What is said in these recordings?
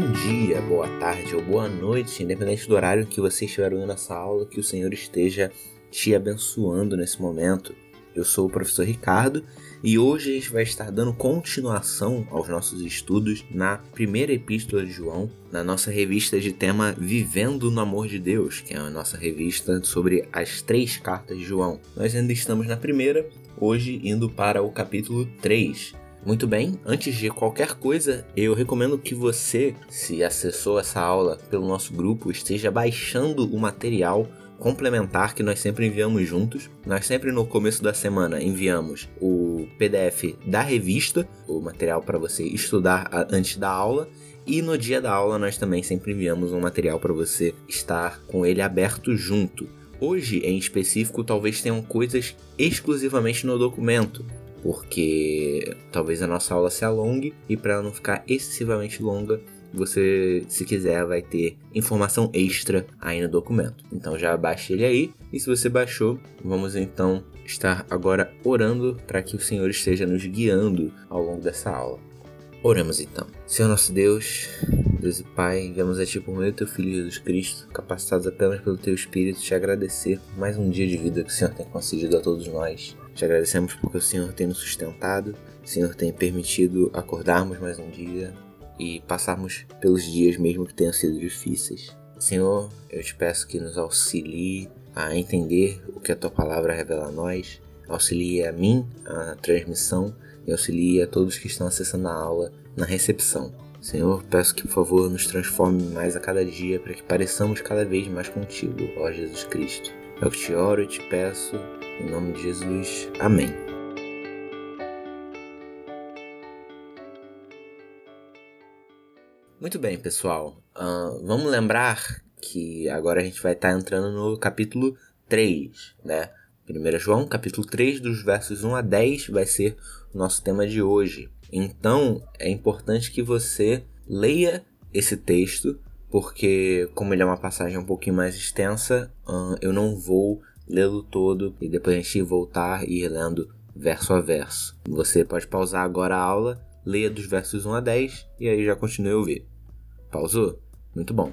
Bom dia, boa tarde ou boa noite, independente do horário que você estiver ouvindo essa aula, que o Senhor esteja te abençoando nesse momento. Eu sou o professor Ricardo e hoje a gente vai estar dando continuação aos nossos estudos na primeira epístola de João, na nossa revista de tema Vivendo no Amor de Deus, que é a nossa revista sobre as três cartas de João. Nós ainda estamos na primeira, hoje indo para o capítulo 3. Muito bem, antes de qualquer coisa, eu recomendo que você, se acessou essa aula pelo nosso grupo, esteja baixando o material complementar que nós sempre enviamos juntos. Nós sempre no começo da semana enviamos o PDF da revista, o material para você estudar antes da aula. E no dia da aula nós também sempre enviamos um material para você estar com ele aberto junto. Hoje, em específico, talvez tenham coisas exclusivamente no documento, porque talvez a nossa aula se alongue e para ela não ficar excessivamente longa, você, se quiser, vai ter informação extra aí no documento. Então já baixe ele aí e se você baixou, vamos então estar agora orando para que o Senhor esteja nos guiando ao longo dessa aula. Oremos então. Senhor nosso Deus, Deus e Pai, viemos a Ti por meio do Teu Filho Jesus Cristo, capacitados apenas pelo Teu Espírito, te agradecer por mais um dia de vida que o Senhor tem concedido a todos nós. Te agradecemos porque o Senhor tem nos sustentado, o Senhor tem permitido acordarmos mais um dia, e passarmos pelos dias mesmo que tenham sido difíceis. Senhor, eu te peço que nos auxilie a entender o que a tua palavra revela a nós, auxilie a mim a transmissão e auxilie a todos que estão acessando a aula na recepção. Senhor, peço que por favor nos transforme mais a cada dia para que pareçamos cada vez mais contigo, ó Jesus Cristo. É o que te oro e te peço, em nome de Jesus. Amém. Muito bem, pessoal. Uh, vamos lembrar que agora a gente vai estar tá entrando no capítulo 3, né? 1 João, capítulo 3, dos versos 1 a 10, vai ser o nosso tema de hoje. Então, é importante que você leia esse texto, porque, como ele é uma passagem um pouquinho mais extensa, eu não vou lê-lo todo e depois a gente voltar e ir lendo verso a verso. Você pode pausar agora a aula, leia dos versos 1 a 10 e aí já continue a ouvir. Pausou? Muito bom.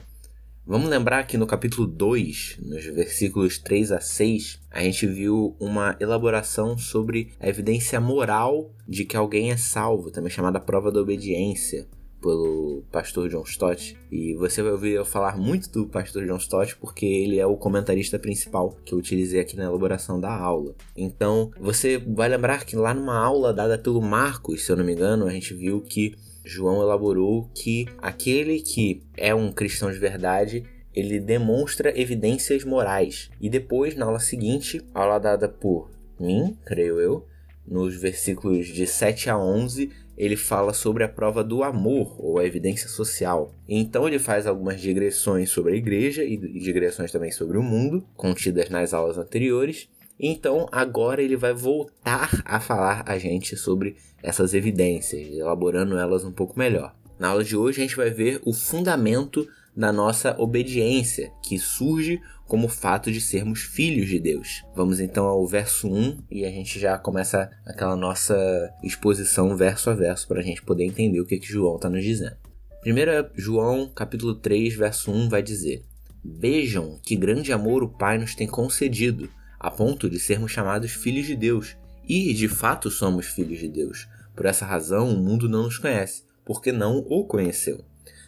Vamos lembrar que no capítulo 2, nos versículos 3 a 6, a gente viu uma elaboração sobre a evidência moral de que alguém é salvo, também chamada prova da obediência, pelo pastor John Stott. E você vai ouvir eu falar muito do pastor John Stott porque ele é o comentarista principal que eu utilizei aqui na elaboração da aula. Então, você vai lembrar que lá numa aula dada pelo Marcos, se eu não me engano, a gente viu que João elaborou que aquele que é um cristão de verdade ele demonstra evidências morais. E depois, na aula seguinte, aula dada por mim, creio eu, nos versículos de 7 a 11, ele fala sobre a prova do amor ou a evidência social. Então ele faz algumas digressões sobre a igreja e digressões também sobre o mundo, contidas nas aulas anteriores. Então agora ele vai voltar a falar a gente sobre essas evidências, elaborando elas um pouco melhor. Na aula de hoje a gente vai ver o fundamento da nossa obediência, que surge como o fato de sermos filhos de Deus. Vamos então ao verso 1 e a gente já começa aquela nossa exposição verso a verso para a gente poder entender o que, que João está nos dizendo. 1 João capítulo 3, verso 1 vai dizer: Vejam que grande amor o Pai nos tem concedido, a ponto de sermos chamados filhos de Deus. E, de fato, somos filhos de Deus. Por essa razão, o mundo não nos conhece, porque não o conheceu.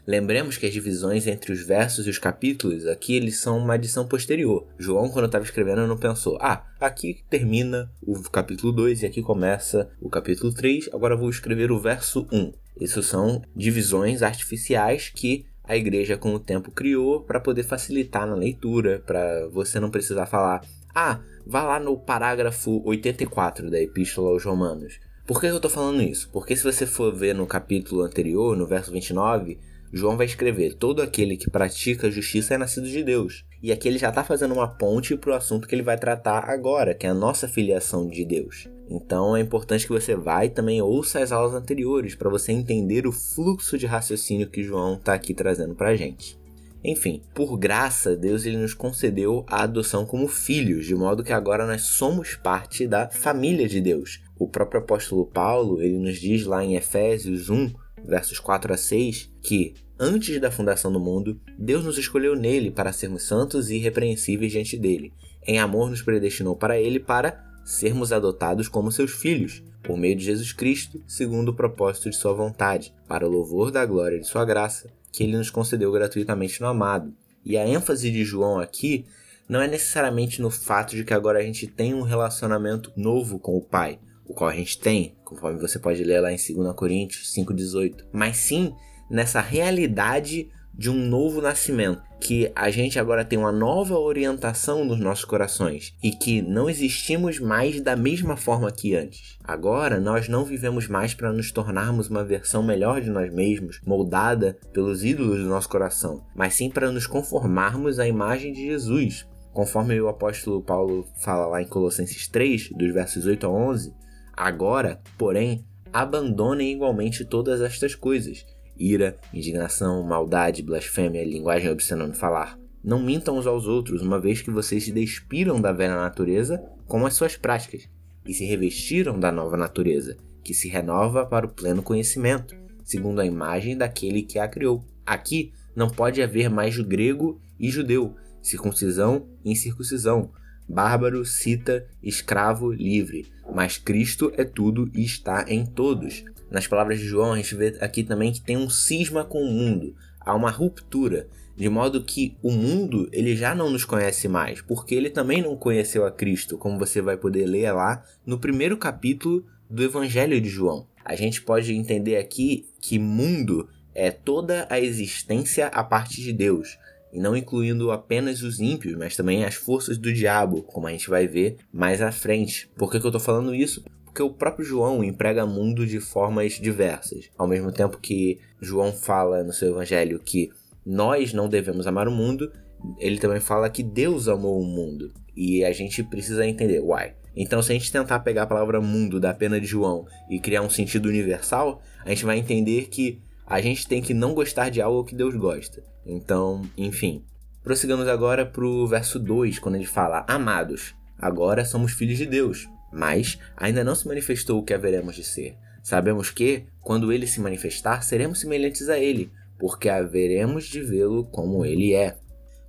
Lembremos que as divisões entre os versos e os capítulos aqui eles são uma adição posterior. João, quando estava escrevendo, não pensou: ah, aqui termina o capítulo 2 e aqui começa o capítulo 3, agora vou escrever o verso 1. Isso são divisões artificiais que a igreja com o tempo criou para poder facilitar na leitura, para você não precisar falar: ah, vá lá no parágrafo 84 da Epístola aos Romanos. Por que eu estou falando isso? Porque se você for ver no capítulo anterior, no verso 29, João vai escrever: Todo aquele que pratica a justiça é nascido de Deus. E aqui ele já está fazendo uma ponte para o assunto que ele vai tratar agora, que é a nossa filiação de Deus. Então é importante que você vá e também ouça as aulas anteriores para você entender o fluxo de raciocínio que João está aqui trazendo para a gente. Enfim, por graça, Deus ele nos concedeu a adoção como filhos, de modo que agora nós somos parte da família de Deus. O próprio apóstolo Paulo, ele nos diz lá em Efésios 1, versos 4 a 6, que, antes da fundação do mundo, Deus nos escolheu nele para sermos santos e irrepreensíveis diante dele. Em amor nos predestinou para ele para sermos adotados como seus filhos, por meio de Jesus Cristo, segundo o propósito de sua vontade, para o louvor da glória de sua graça, que ele nos concedeu gratuitamente no amado. E a ênfase de João aqui não é necessariamente no fato de que agora a gente tem um relacionamento novo com o Pai, o qual a gente tem, conforme você pode ler lá em 2 Coríntios 5,18, mas sim nessa realidade de um novo nascimento, que a gente agora tem uma nova orientação nos nossos corações e que não existimos mais da mesma forma que antes. Agora nós não vivemos mais para nos tornarmos uma versão melhor de nós mesmos, moldada pelos ídolos do nosso coração, mas sim para nos conformarmos à imagem de Jesus. Conforme o apóstolo Paulo fala lá em Colossenses 3, dos versos 8 a 11, agora, porém, abandonem igualmente todas estas coisas ira, indignação, maldade, blasfêmia, linguagem obscena no falar. Não mintam uns aos outros, uma vez que vocês se despiram da velha natureza com as suas práticas e se revestiram da nova natureza, que se renova para o pleno conhecimento, segundo a imagem daquele que a criou. Aqui não pode haver mais grego e judeu, circuncisão e incircuncisão, bárbaro, cita, escravo, livre, mas Cristo é tudo e está em todos. Nas palavras de João, a gente vê aqui também que tem um cisma com o mundo, há uma ruptura, de modo que o mundo ele já não nos conhece mais, porque ele também não conheceu a Cristo, como você vai poder ler lá no primeiro capítulo do Evangelho de João. A gente pode entender aqui que mundo é toda a existência a parte de Deus, e não incluindo apenas os ímpios, mas também as forças do diabo, como a gente vai ver mais à frente. Por que, que eu estou falando isso? porque o próprio João emprega mundo de formas diversas. Ao mesmo tempo que João fala no seu evangelho que nós não devemos amar o mundo, ele também fala que Deus amou o mundo. E a gente precisa entender, why? Então, se a gente tentar pegar a palavra mundo da pena de João e criar um sentido universal, a gente vai entender que a gente tem que não gostar de algo que Deus gosta. Então, enfim. Prossigamos agora para o verso 2, quando ele fala: Amados, agora somos filhos de Deus mas ainda não se manifestou o que haveremos de ser. Sabemos que, quando ele se manifestar, seremos semelhantes a ele, porque haveremos de vê-lo como ele é.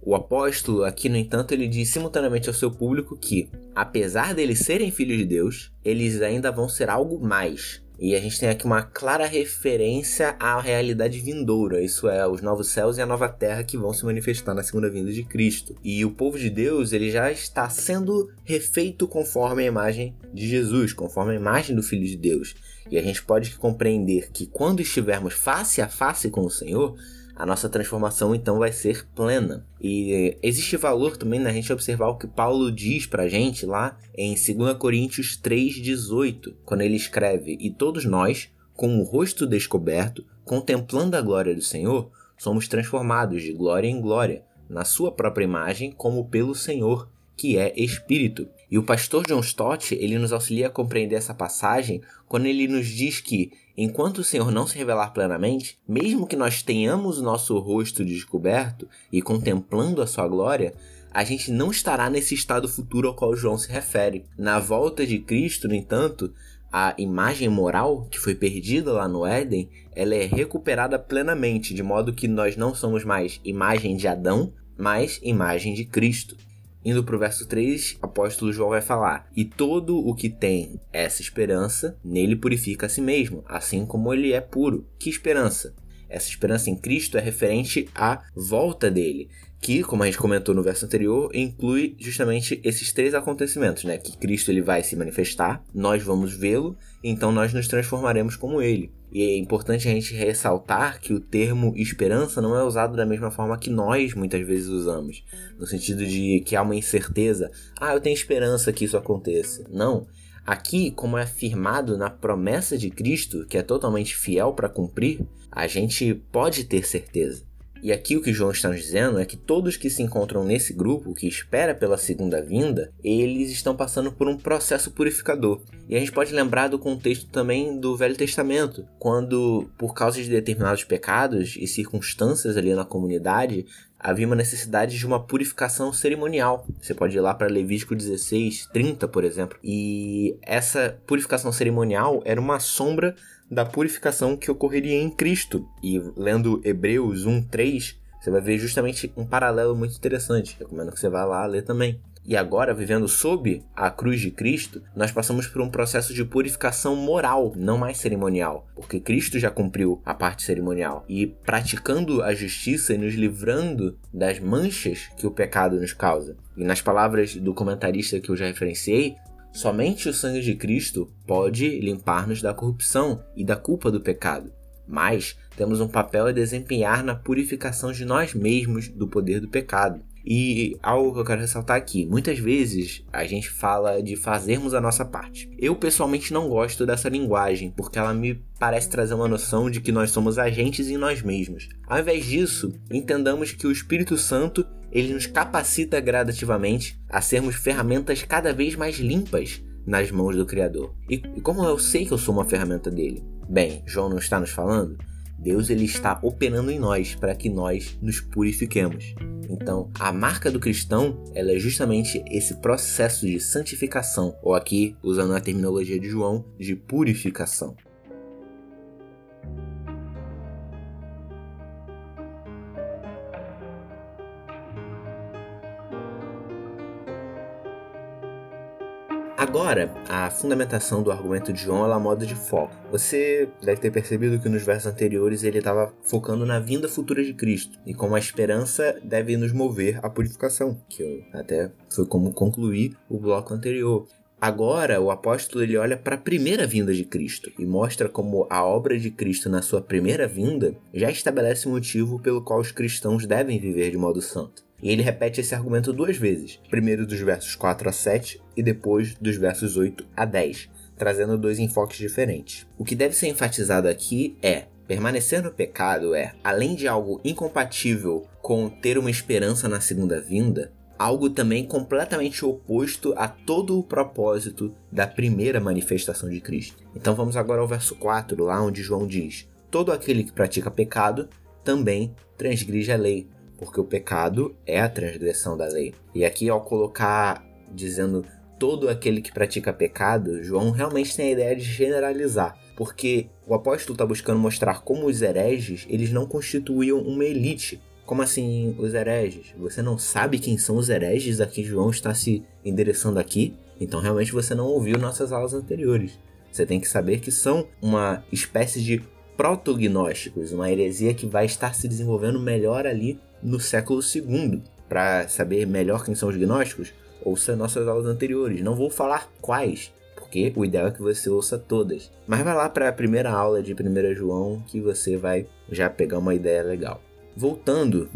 O apóstolo aqui, no entanto, ele diz simultaneamente ao seu público que, apesar deles serem filhos de Deus, eles ainda vão ser algo mais. E a gente tem aqui uma clara referência à realidade vindoura, isso é, os novos céus e a nova terra que vão se manifestar na segunda vinda de Cristo. E o povo de Deus, ele já está sendo refeito conforme a imagem de Jesus, conforme a imagem do Filho de Deus. E a gente pode compreender que quando estivermos face a face com o Senhor, a nossa transformação então vai ser plena. E existe valor também na gente observar o que Paulo diz pra gente lá em 2 Coríntios 3,18, quando ele escreve: E todos nós, com o rosto descoberto, contemplando a glória do Senhor, somos transformados de glória em glória, na sua própria imagem, como pelo Senhor, que é Espírito. E o pastor John Stott, ele nos auxilia a compreender essa passagem quando ele nos diz que Enquanto o Senhor não se revelar plenamente, mesmo que nós tenhamos o nosso rosto descoberto e contemplando a sua glória, a gente não estará nesse estado futuro ao qual João se refere. Na volta de Cristo, no entanto, a imagem moral que foi perdida lá no Éden, ela é recuperada plenamente, de modo que nós não somos mais imagem de Adão, mas imagem de Cristo. Indo para o verso 3, o apóstolo João vai falar: E todo o que tem essa esperança, nele purifica a si mesmo, assim como ele é puro. Que esperança? Essa esperança em Cristo é referente à volta dele, que, como a gente comentou no verso anterior, inclui justamente esses três acontecimentos, né? Que Cristo ele vai se manifestar, nós vamos vê-lo, então nós nos transformaremos como ele. E é importante a gente ressaltar que o termo esperança não é usado da mesma forma que nós muitas vezes usamos, no sentido de que há uma incerteza, ah, eu tenho esperança que isso aconteça. Não. Aqui, como é afirmado na promessa de Cristo, que é totalmente fiel para cumprir, a gente pode ter certeza. E aqui o que João está nos dizendo é que todos que se encontram nesse grupo, que espera pela segunda vinda, eles estão passando por um processo purificador. E a gente pode lembrar do contexto também do Velho Testamento, quando, por causa de determinados pecados e circunstâncias ali na comunidade, havia uma necessidade de uma purificação cerimonial. Você pode ir lá para Levítico 16, 30, por exemplo. E essa purificação cerimonial era uma sombra da purificação que ocorreria em Cristo. E lendo Hebreus 1, 3, você vai ver justamente um paralelo muito interessante. Recomendo que você vá lá ler também. E agora, vivendo sob a cruz de Cristo, nós passamos por um processo de purificação moral, não mais cerimonial, porque Cristo já cumpriu a parte cerimonial. E praticando a justiça e nos livrando das manchas que o pecado nos causa. E nas palavras do comentarista que eu já referenciei, somente o sangue de Cristo pode limpar-nos da corrupção e da culpa do pecado. Mas temos um papel a desempenhar na purificação de nós mesmos do poder do pecado. E algo que eu quero ressaltar aqui: muitas vezes a gente fala de fazermos a nossa parte. Eu pessoalmente não gosto dessa linguagem, porque ela me parece trazer uma noção de que nós somos agentes em nós mesmos. Ao invés disso, entendamos que o Espírito Santo ele nos capacita gradativamente a sermos ferramentas cada vez mais limpas nas mãos do Criador. E, e como eu sei que eu sou uma ferramenta dele? Bem, João não está nos falando? Deus ele está operando em nós para que nós nos purifiquemos. Então, a marca do cristão ela é justamente esse processo de santificação, ou aqui, usando a terminologia de João, de purificação. Agora, a fundamentação do argumento de João ela moda de foco. Você deve ter percebido que nos versos anteriores ele estava focando na vinda futura de Cristo e como a esperança deve nos mover à purificação, que eu até foi como concluir o bloco anterior. Agora, o apóstolo ele olha para a primeira vinda de Cristo e mostra como a obra de Cristo na sua primeira vinda já estabelece o motivo pelo qual os cristãos devem viver de modo santo. E ele repete esse argumento duas vezes, primeiro dos versos 4 a 7 e depois dos versos 8 a 10, trazendo dois enfoques diferentes. O que deve ser enfatizado aqui é Permanecer no pecado é, além de algo incompatível com ter uma esperança na segunda vinda, algo também completamente oposto a todo o propósito da primeira manifestação de Cristo. Então vamos agora ao verso 4, lá onde João diz: Todo aquele que pratica pecado também transgride a lei, porque o pecado é a transgressão da lei. E aqui, ao colocar dizendo todo aquele que pratica pecado, João realmente tem a ideia de generalizar, porque o apóstolo está buscando mostrar como os hereges eles não constituíam uma elite. Como assim os hereges? Você não sabe quem são os hereges a que João está se endereçando aqui? Então realmente você não ouviu nossas aulas anteriores. Você tem que saber que são uma espécie de protognósticos, uma heresia que vai estar se desenvolvendo melhor ali no século II. Para saber melhor quem são os gnósticos, ouça nossas aulas anteriores. Não vou falar quais, porque o ideal é que você ouça todas. Mas vai lá para a primeira aula de 1 João que você vai já pegar uma ideia legal. Voltando,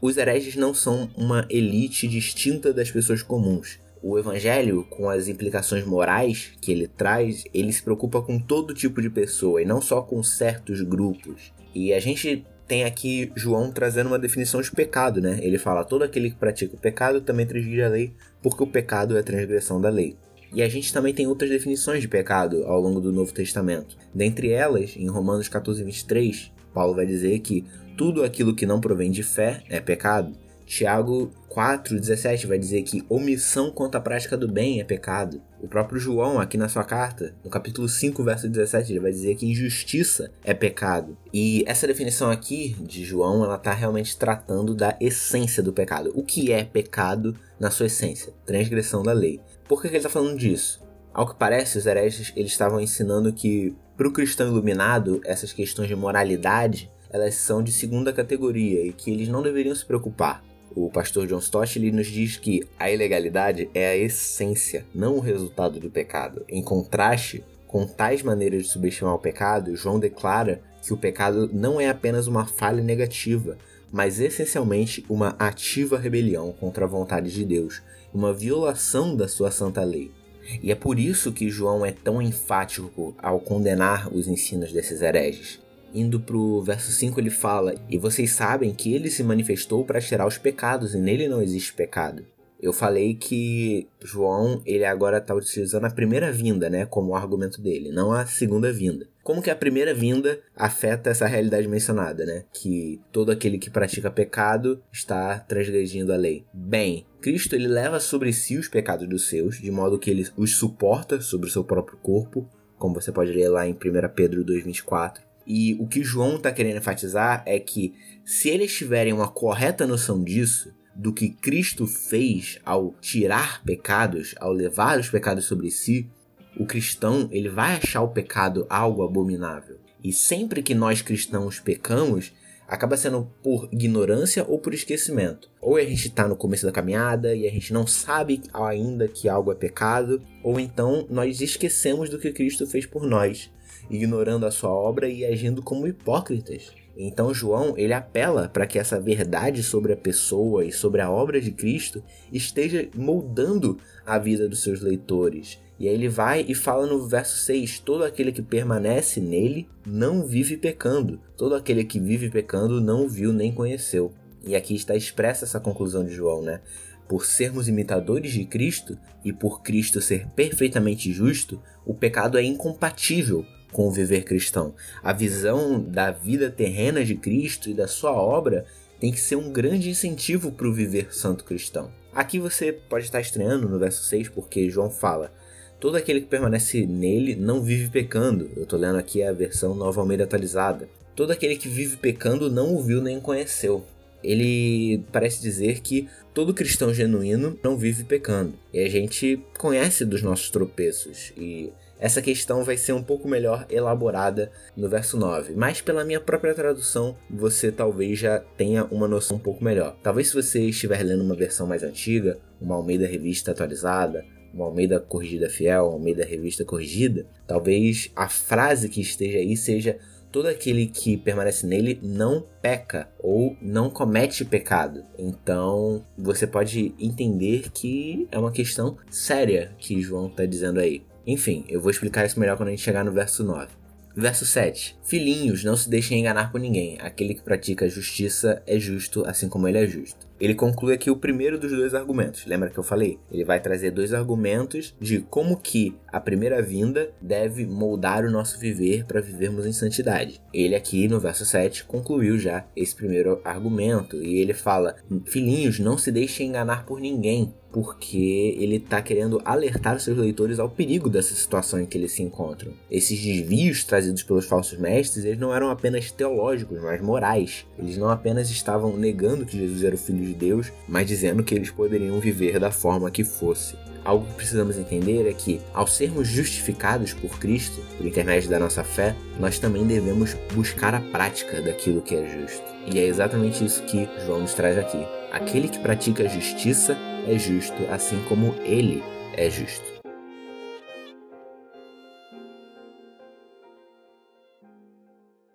os hereges não são uma elite distinta das pessoas comuns. O evangelho, com as implicações morais que ele traz, ele se preocupa com todo tipo de pessoa e não só com certos grupos. E a gente tem aqui João trazendo uma definição de pecado, né? Ele fala: todo aquele que pratica o pecado também transgride a lei, porque o pecado é a transgressão da lei. E a gente também tem outras definições de pecado ao longo do Novo Testamento. Dentre elas, em Romanos 14, 23, Paulo vai dizer que tudo aquilo que não provém de fé é pecado. Tiago 4,17 vai dizer que omissão quanto à prática do bem é pecado. O próprio João, aqui na sua carta, no capítulo 5, verso 17, ele vai dizer que injustiça é pecado. E essa definição aqui de João, ela está realmente tratando da essência do pecado. O que é pecado na sua essência? Transgressão da lei. Por que, que ele está falando disso? Ao que parece, os hereges eles estavam ensinando que para o cristão iluminado, essas questões de moralidade elas são de segunda categoria e que eles não deveriam se preocupar. O pastor John Stott ele nos diz que a ilegalidade é a essência, não o resultado do pecado. Em contraste com tais maneiras de subestimar o pecado, João declara que o pecado não é apenas uma falha negativa, mas essencialmente uma ativa rebelião contra a vontade de Deus, uma violação da sua santa lei. E é por isso que João é tão enfático ao condenar os ensinos desses hereges. Indo pro verso 5, ele fala: E vocês sabem que ele se manifestou para tirar os pecados, e nele não existe pecado. Eu falei que João, ele agora está utilizando a primeira vinda, né, como argumento dele, não a segunda vinda. Como que a primeira vinda afeta essa realidade mencionada, né? Que todo aquele que pratica pecado está transgredindo a lei. Bem, Cristo ele leva sobre si os pecados dos seus, de modo que ele os suporta sobre o seu próprio corpo como você pode ler lá em 1 Pedro 2,24. E o que João está querendo enfatizar é que se eles tiverem uma correta noção disso, do que Cristo fez ao tirar pecados, ao levar os pecados sobre si, o cristão ele vai achar o pecado algo abominável. E sempre que nós cristãos pecamos, acaba sendo por ignorância ou por esquecimento. Ou a gente está no começo da caminhada e a gente não sabe ainda que algo é pecado, ou então nós esquecemos do que Cristo fez por nós, ignorando a sua obra e agindo como hipócritas. Então João, ele apela para que essa verdade sobre a pessoa e sobre a obra de Cristo esteja moldando a vida dos seus leitores. E aí ele vai e fala no verso 6: Todo aquele que permanece nele não vive pecando. Todo aquele que vive pecando não viu nem conheceu. E aqui está expressa essa conclusão de João, né? Por sermos imitadores de Cristo e por Cristo ser perfeitamente justo, o pecado é incompatível com o viver cristão. A visão da vida terrena de Cristo e da sua obra tem que ser um grande incentivo para o viver santo cristão. Aqui você pode estar estranhando no verso 6, porque João fala: Todo aquele que permanece nele não vive pecando. Eu estou lendo aqui a versão nova Almeida atualizada. Todo aquele que vive pecando não o viu nem conheceu. Ele parece dizer que todo cristão genuíno não vive pecando. E a gente conhece dos nossos tropeços. E essa questão vai ser um pouco melhor elaborada no verso 9, mas pela minha própria tradução você talvez já tenha uma noção um pouco melhor. Talvez se você estiver lendo uma versão mais antiga, uma Almeida Revista atualizada, uma Almeida Corrigida Fiel, uma Almeida Revista Corrigida, talvez a frase que esteja aí seja todo aquele que permanece nele não peca ou não comete pecado. Então você pode entender que é uma questão séria que João está dizendo aí. Enfim, eu vou explicar isso melhor quando a gente chegar no verso 9. Verso 7. Filhinhos, não se deixem enganar por ninguém. Aquele que pratica justiça é justo, assim como ele é justo. Ele conclui aqui o primeiro dos dois argumentos. Lembra que eu falei? Ele vai trazer dois argumentos de como que a primeira vinda deve moldar o nosso viver para vivermos em santidade. Ele aqui no verso 7 concluiu já esse primeiro argumento e ele fala: "Filhinhos, não se deixem enganar por ninguém porque ele está querendo alertar seus leitores ao perigo dessa situação em que eles se encontram. Esses desvios trazidos pelos falsos mestres, eles não eram apenas teológicos, mas morais. Eles não apenas estavam negando que Jesus era o filho de Deus, mas dizendo que eles poderiam viver da forma que fosse. Algo que precisamos entender é que, ao sermos justificados por Cristo, por intermédio da nossa fé, nós também devemos buscar a prática daquilo que é justo. E é exatamente isso que João nos traz aqui. Aquele que pratica a justiça é justo, assim como ele é justo.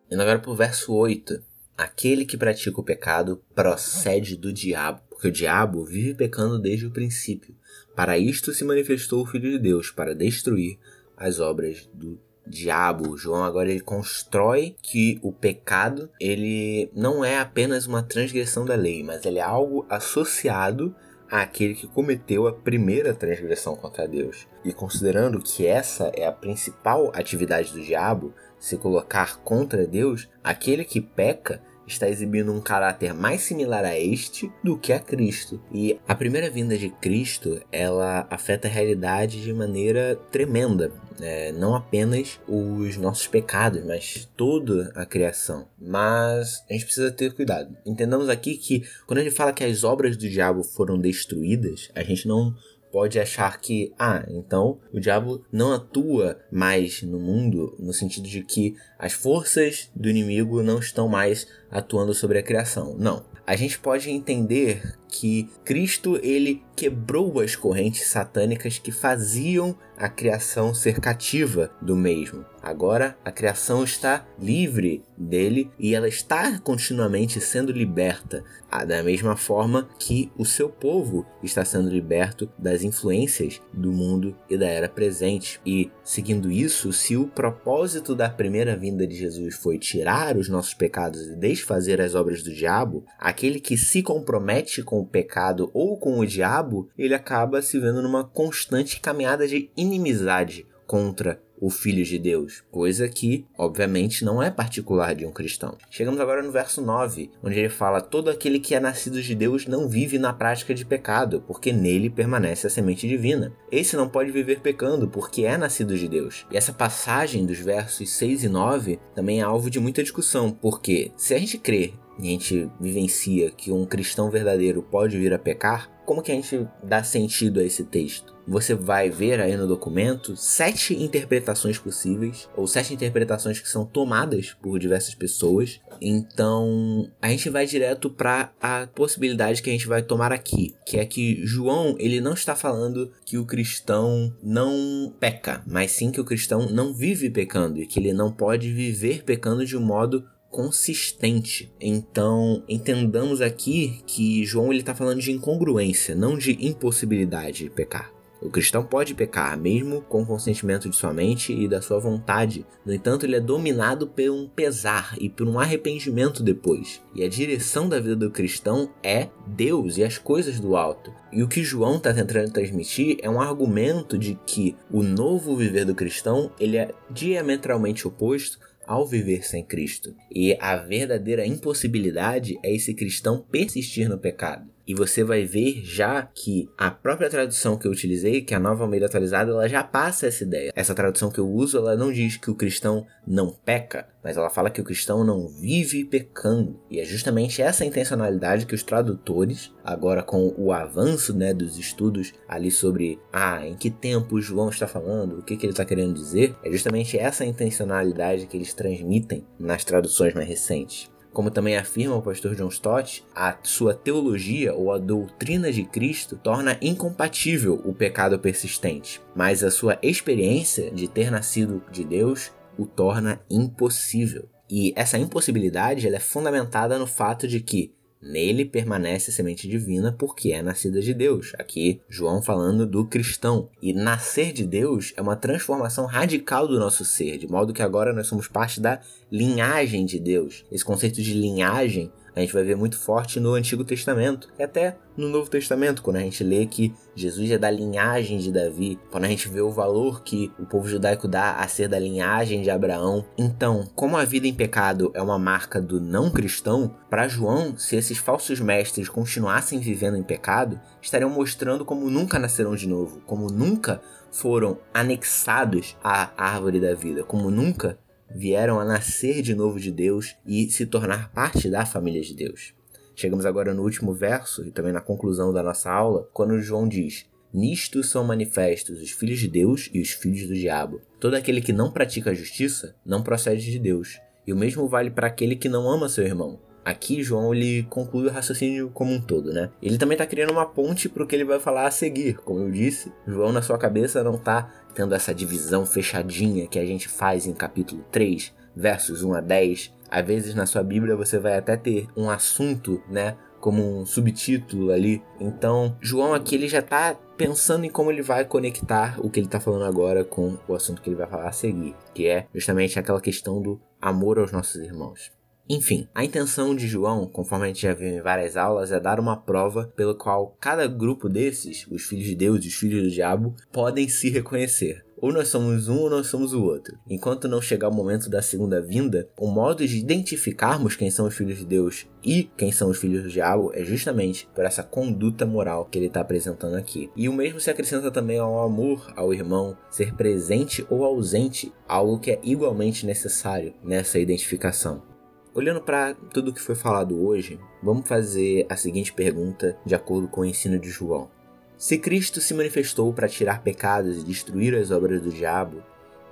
Indo agora para o verso 8. Aquele que pratica o pecado procede do diabo, porque o diabo vive pecando desde o princípio. Para isto se manifestou o Filho de Deus, para destruir as obras do diabo. João agora ele constrói que o pecado ele não é apenas uma transgressão da lei, mas ele é algo associado àquele que cometeu a primeira transgressão contra Deus. E considerando que essa é a principal atividade do diabo, se colocar contra Deus, aquele que peca está exibindo um caráter mais similar a este do que a Cristo. E a primeira vinda de Cristo, ela afeta a realidade de maneira tremenda. É, não apenas os nossos pecados, mas toda a criação. Mas a gente precisa ter cuidado. Entendamos aqui que quando gente fala que as obras do diabo foram destruídas, a gente não pode achar que, ah, então o diabo não atua mais no mundo no sentido de que as forças do inimigo não estão mais atuando sobre a criação. Não. A gente pode entender que Cristo ele quebrou as correntes satânicas que faziam a criação ser cativa do mesmo. Agora a criação está livre dele e ela está continuamente sendo liberta, da mesma forma que o seu povo está sendo liberto das influências do mundo e da era presente. E seguindo isso, se o propósito da primeira vinda de Jesus foi tirar os nossos pecados e desfazer as obras do diabo, aquele que se compromete com o pecado ou com o diabo, ele acaba se vendo numa constante caminhada de inimizade contra o Filho de Deus, coisa que, obviamente, não é particular de um cristão. Chegamos agora no verso 9, onde ele fala: Todo aquele que é nascido de Deus não vive na prática de pecado, porque nele permanece a semente divina. Esse não pode viver pecando, porque é nascido de Deus. E essa passagem dos versos 6 e 9 também é alvo de muita discussão, porque se a gente crê e a gente vivencia que um cristão verdadeiro pode vir a pecar, como que a gente dá sentido a esse texto? Você vai ver aí no documento sete interpretações possíveis, ou sete interpretações que são tomadas por diversas pessoas. Então, a gente vai direto para a possibilidade que a gente vai tomar aqui, que é que João, ele não está falando que o cristão não peca, mas sim que o cristão não vive pecando e que ele não pode viver pecando de um modo consistente. Então, entendamos aqui que João ele está falando de incongruência, não de impossibilidade de pecar. O cristão pode pecar, mesmo com o consentimento de sua mente e da sua vontade. No entanto, ele é dominado por um pesar e por um arrependimento depois. E a direção da vida do cristão é Deus e as coisas do alto. E o que João está tentando transmitir é um argumento de que o novo viver do cristão ele é diametralmente oposto ao viver sem Cristo. E a verdadeira impossibilidade é esse cristão persistir no pecado. E você vai ver já que a própria tradução que eu utilizei, que é a nova Almeida atualizada, ela já passa essa ideia. Essa tradução que eu uso, ela não diz que o cristão não peca, mas ela fala que o cristão não vive pecando. E é justamente essa intencionalidade que os tradutores, agora com o avanço né, dos estudos ali sobre ah, em que tempo João está falando, o que, que ele está querendo dizer, é justamente essa intencionalidade que eles transmitem nas traduções mais recentes. Como também afirma o pastor John Stott, a sua teologia ou a doutrina de Cristo torna incompatível o pecado persistente, mas a sua experiência de ter nascido de Deus o torna impossível. E essa impossibilidade ela é fundamentada no fato de que Nele permanece a semente divina porque é nascida de Deus. Aqui, João falando do cristão. E nascer de Deus é uma transformação radical do nosso ser, de modo que agora nós somos parte da linhagem de Deus. Esse conceito de linhagem a gente vai ver muito forte no Antigo Testamento e até no Novo Testamento, quando a gente lê que Jesus é da linhagem de Davi, quando a gente vê o valor que o povo judaico dá a ser da linhagem de Abraão. Então, como a vida em pecado é uma marca do não cristão, para João, se esses falsos mestres continuassem vivendo em pecado, estariam mostrando como nunca nasceram de novo, como nunca foram anexados à árvore da vida, como nunca vieram a nascer de novo de Deus e se tornar parte da família de Deus. Chegamos agora no último verso e também na conclusão da nossa aula, quando João diz: Nisto são manifestos os filhos de Deus e os filhos do diabo. Todo aquele que não pratica a justiça não procede de Deus, e o mesmo vale para aquele que não ama seu irmão. Aqui, João ele conclui o raciocínio como um todo, né? Ele também está criando uma ponte para o que ele vai falar a seguir. Como eu disse, João na sua cabeça não está tendo essa divisão fechadinha que a gente faz em capítulo 3, versos 1 a 10. Às vezes na sua Bíblia você vai até ter um assunto, né? Como um subtítulo ali. Então, João aqui ele já está pensando em como ele vai conectar o que ele está falando agora com o assunto que ele vai falar a seguir, que é justamente aquela questão do amor aos nossos irmãos. Enfim, a intenção de João, conforme a gente já viu em várias aulas, é dar uma prova pela qual cada grupo desses, os filhos de Deus e os filhos do diabo, podem se reconhecer. Ou nós somos um ou nós somos o outro. Enquanto não chegar o momento da segunda vinda, o modo de identificarmos quem são os filhos de Deus e quem são os filhos do diabo é justamente por essa conduta moral que ele está apresentando aqui. E o mesmo se acrescenta também ao amor ao irmão, ser presente ou ausente, algo que é igualmente necessário nessa identificação. Olhando para tudo que foi falado hoje, vamos fazer a seguinte pergunta de acordo com o ensino de João. Se Cristo se manifestou para tirar pecados e destruir as obras do diabo,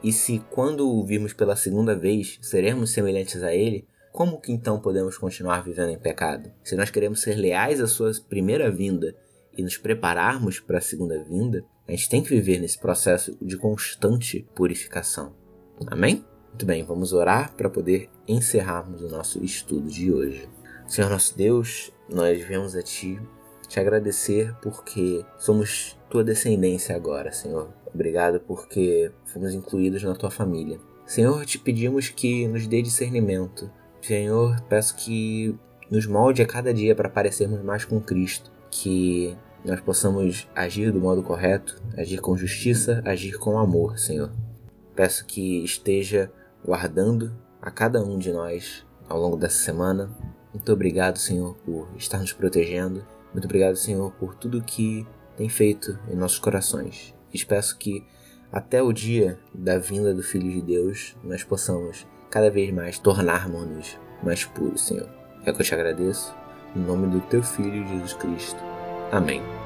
e se quando o virmos pela segunda vez seremos semelhantes a ele, como que então podemos continuar vivendo em pecado? Se nós queremos ser leais à sua primeira vinda e nos prepararmos para a segunda vinda, a gente tem que viver nesse processo de constante purificação. Amém? Muito bem, vamos orar para poder encerrarmos o nosso estudo de hoje. Senhor nosso Deus, nós viemos a Ti te agradecer porque somos Tua descendência agora, Senhor. Obrigado porque fomos incluídos na Tua família. Senhor, te pedimos que nos dê discernimento. Senhor, peço que nos molde a cada dia para parecermos mais com Cristo. Que nós possamos agir do modo correto, agir com justiça, agir com amor, Senhor. Peço que esteja guardando a cada um de nós ao longo dessa semana. Muito obrigado, Senhor, por estar nos protegendo. Muito obrigado, Senhor, por tudo que tem feito em nossos corações. E peço que até o dia da vinda do Filho de Deus nós possamos cada vez mais tornarmos-nos mais puros, Senhor. É que eu te agradeço. Em nome do teu Filho Jesus Cristo. Amém.